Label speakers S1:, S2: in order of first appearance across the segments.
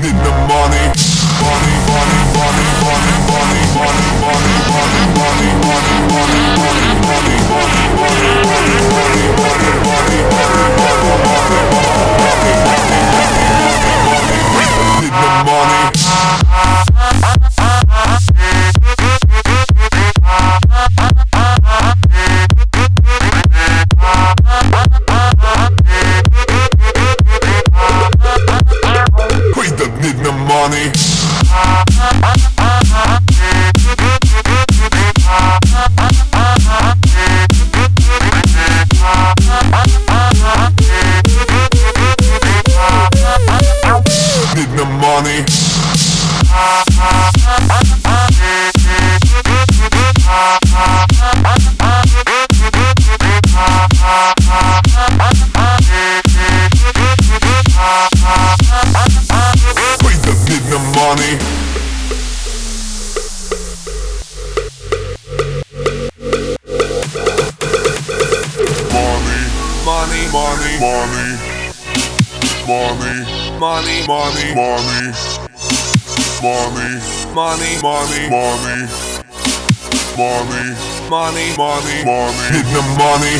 S1: need the money. Money, money, money, money, money, money, money, money, money, money, money, money. money. money, money, money, money, money, money, money, money, money, money, money, money, money, money, money, money, money.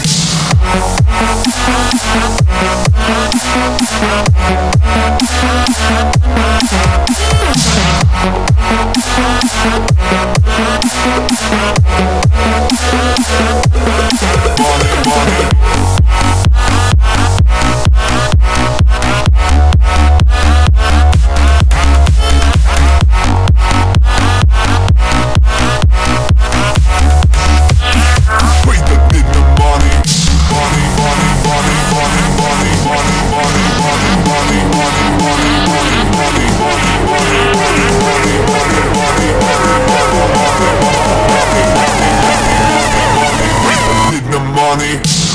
S1: money.